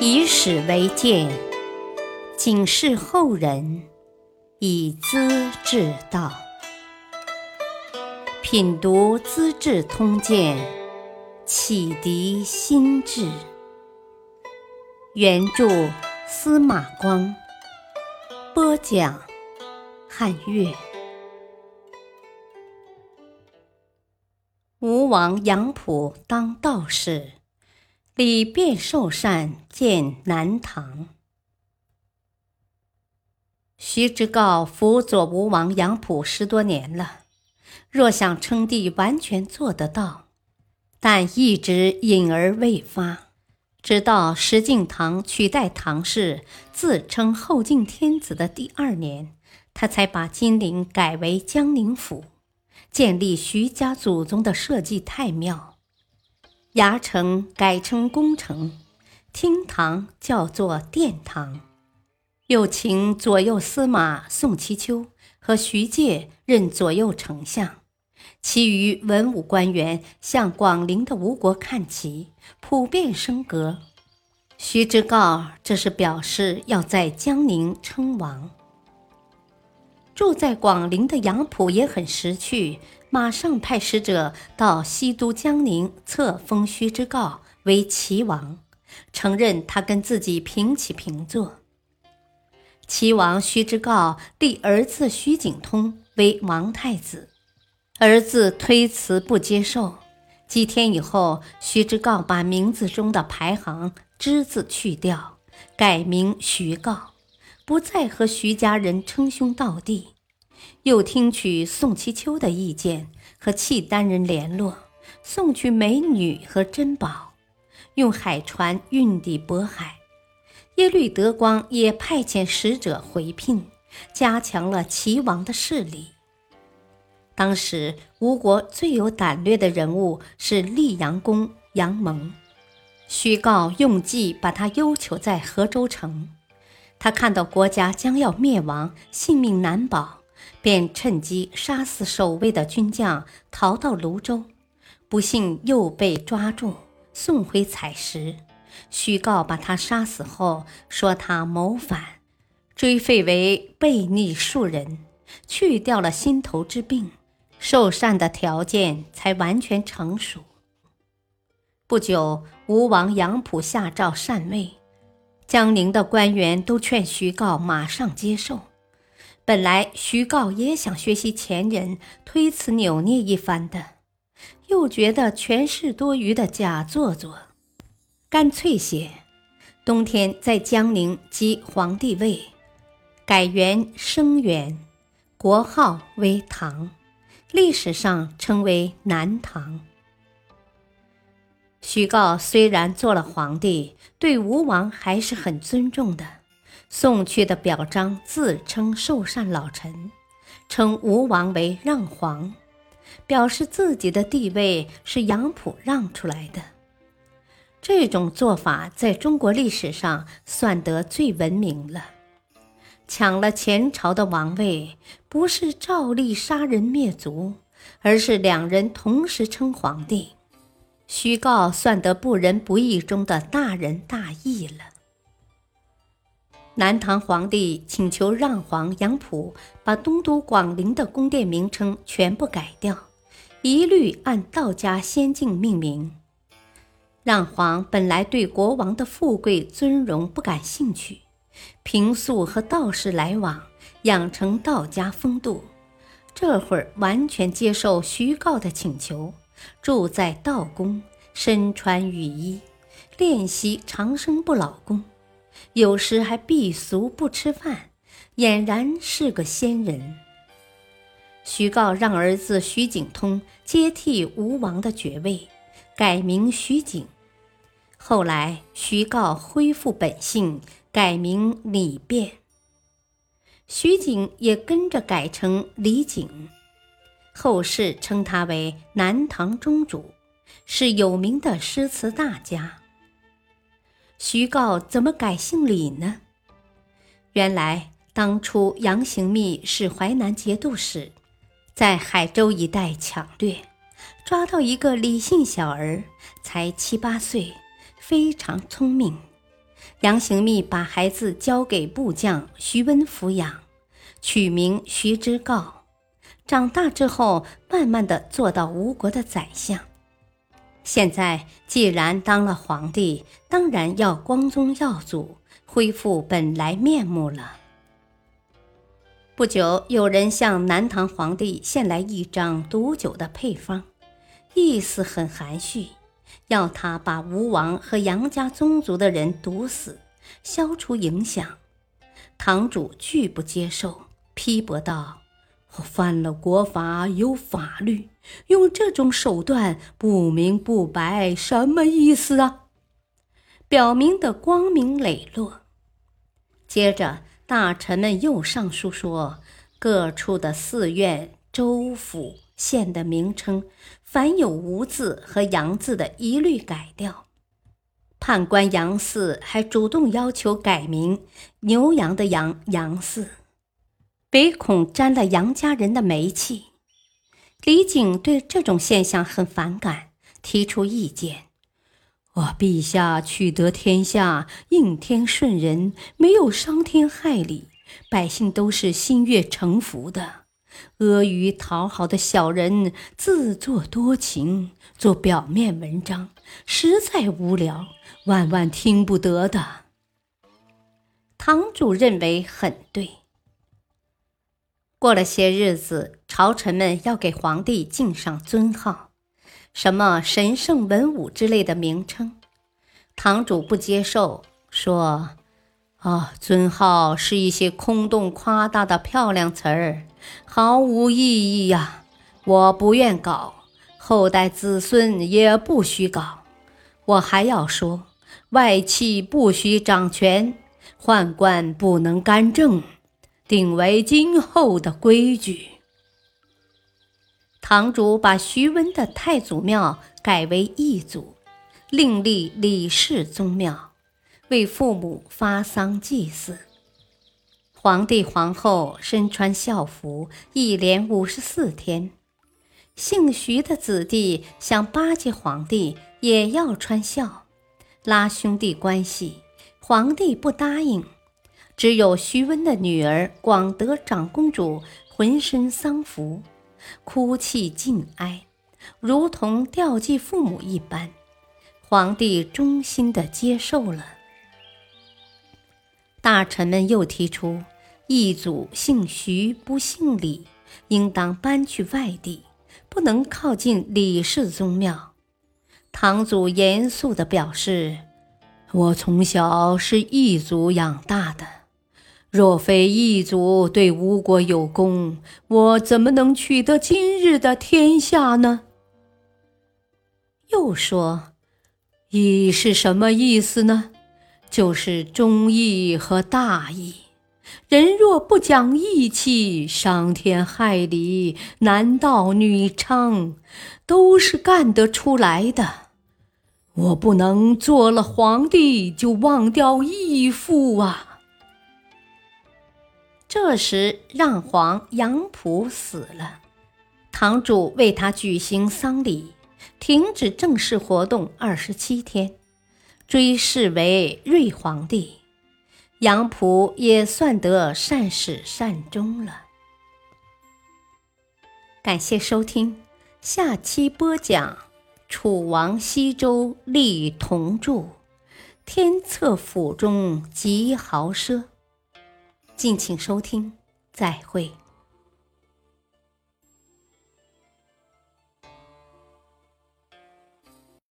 以史为鉴，警示后人，以资治道。品读《资治通鉴》，启迪心智。原著司马光，播讲汉乐。吴王杨溥当道士。李卞受禅建南唐。徐知诰辅佐吴王杨溥十多年了，若想称帝，完全做得到，但一直隐而未发。直到石敬瑭取代唐氏，自称后晋天子的第二年，他才把金陵改为江宁府，建立徐家祖宗的社稷太庙。衙城改称宫城，厅堂叫做殿堂，又请左右司马宋其丘和徐介任左右丞相，其余文武官员向广陵的吴国看齐，普遍升格。徐之诰这是表示要在江宁称王。住在广陵的杨溥也很识趣。马上派使者到西都江宁册封徐知诰为齐王，承认他跟自己平起平坐。齐王徐知诰立儿子徐景通为王太子，儿子推辞不接受。几天以后，徐知诰把名字中的排行“之”字去掉，改名徐诰，不再和徐家人称兄道弟。又听取宋其丘的意见，和契丹人联络，送去美女和珍宝，用海船运抵渤海。耶律德光也派遣使者回聘，加强了齐王的势力。当时吴国最有胆略的人物是溧阳公杨蒙，徐告用计把他幽囚在河州城。他看到国家将要灭亡，性命难保。便趁机杀死守卫的军将，逃到泸州，不幸又被抓住，送回采石。徐告把他杀死后，说他谋反，追废为悖逆庶人，去掉了心头之病，受禅的条件才完全成熟。不久，吴王杨溥下诏禅位，江宁的官员都劝徐告马上接受。本来徐告也想学习前人推辞扭捏一番的，又觉得全是多余的假做作，干脆些，冬天在江宁即皇帝位，改元生元，国号为唐，历史上称为南唐。徐告虽然做了皇帝，对吴王还是很尊重的。送去的表彰自称受善老臣，称吴王为让皇，表示自己的地位是杨溥让出来的。这种做法在中国历史上算得最文明了。抢了前朝的王位，不是照例杀人灭族，而是两人同时称皇帝。虚告算得不仁不义中的大仁大义了。南唐皇帝请求让皇杨溥把东都广陵的宫殿名称全部改掉，一律按道家仙境命名。让皇本来对国王的富贵尊荣不感兴趣，平素和道士来往，养成道家风度。这会儿完全接受徐告的请求，住在道宫，身穿雨衣，练习长生不老功。有时还避俗不吃饭，俨然是个仙人。徐告让儿子徐景通接替吴王的爵位，改名徐景。后来徐告恢复本姓，改名李昪。徐景也跟着改成李景，后世称他为南唐中主，是有名的诗词大家。徐告怎么改姓李呢？原来当初杨行密是淮南节度使，在海州一带抢掠，抓到一个李姓小儿，才七八岁，非常聪明，杨行密把孩子交给部将徐温抚养，取名徐知诰。长大之后，慢慢的做到吴国的宰相。现在既然当了皇帝，当然要光宗耀祖，恢复本来面目了。不久，有人向南唐皇帝献来一张毒酒的配方，意思很含蓄，要他把吴王和杨家宗族的人毒死，消除影响。堂主拒不接受，批驳道。我犯了国法，有法律，用这种手段不明不白，什么意思啊？表明的光明磊落。接着，大臣们又上书说，各处的寺院、州府、县的名称，凡有“吴”字和“杨”字的，一律改掉。判官杨四还主动要求改名“牛羊”的“羊”杨四。唯恐沾了杨家人的霉气，李景对这种现象很反感，提出意见：“我陛下取得天下，应天顺人，没有伤天害理，百姓都是心悦诚服的。阿谀讨好的小人，自作多情，做表面文章，实在无聊，万万听不得的。”堂主认为很对。过了些日子，朝臣们要给皇帝敬上尊号，什么神圣文武之类的名称，堂主不接受，说：“啊，尊号是一些空洞夸大的漂亮词儿，毫无意义呀！我不愿搞，后代子孙也不许搞。我还要说，外戚不许掌权，宦官不能干政。”定为今后的规矩。堂主把徐温的太祖庙改为义祖，另立李氏宗庙，为父母发丧祭祀。皇帝皇后身穿孝服，一连五十四天。姓徐的子弟想巴结皇帝，也要穿孝，拉兄弟关系，皇帝不答应。只有徐温的女儿广德长公主浑身丧服，哭泣尽哀，如同吊祭父母一般。皇帝衷心的接受了。大臣们又提出，一族姓徐不姓李，应当搬去外地，不能靠近李氏宗庙。堂祖严肃地表示：“我从小是异族养大的。”若非异族对吴国有功，我怎么能取得今日的天下呢？又说：“义是什么意思呢？就是忠义和大义。人若不讲义气，伤天害理，男盗女娼，都是干得出来的。我不能做了皇帝就忘掉义父啊！”这时，让皇杨溥死了，堂主为他举行丧礼，停止正式活动二十七天，追谥为睿皇帝。杨溥也算得善始善终了。感谢收听，下期播讲楚王西周立铜柱，天策府中极豪奢。敬请收听，再会。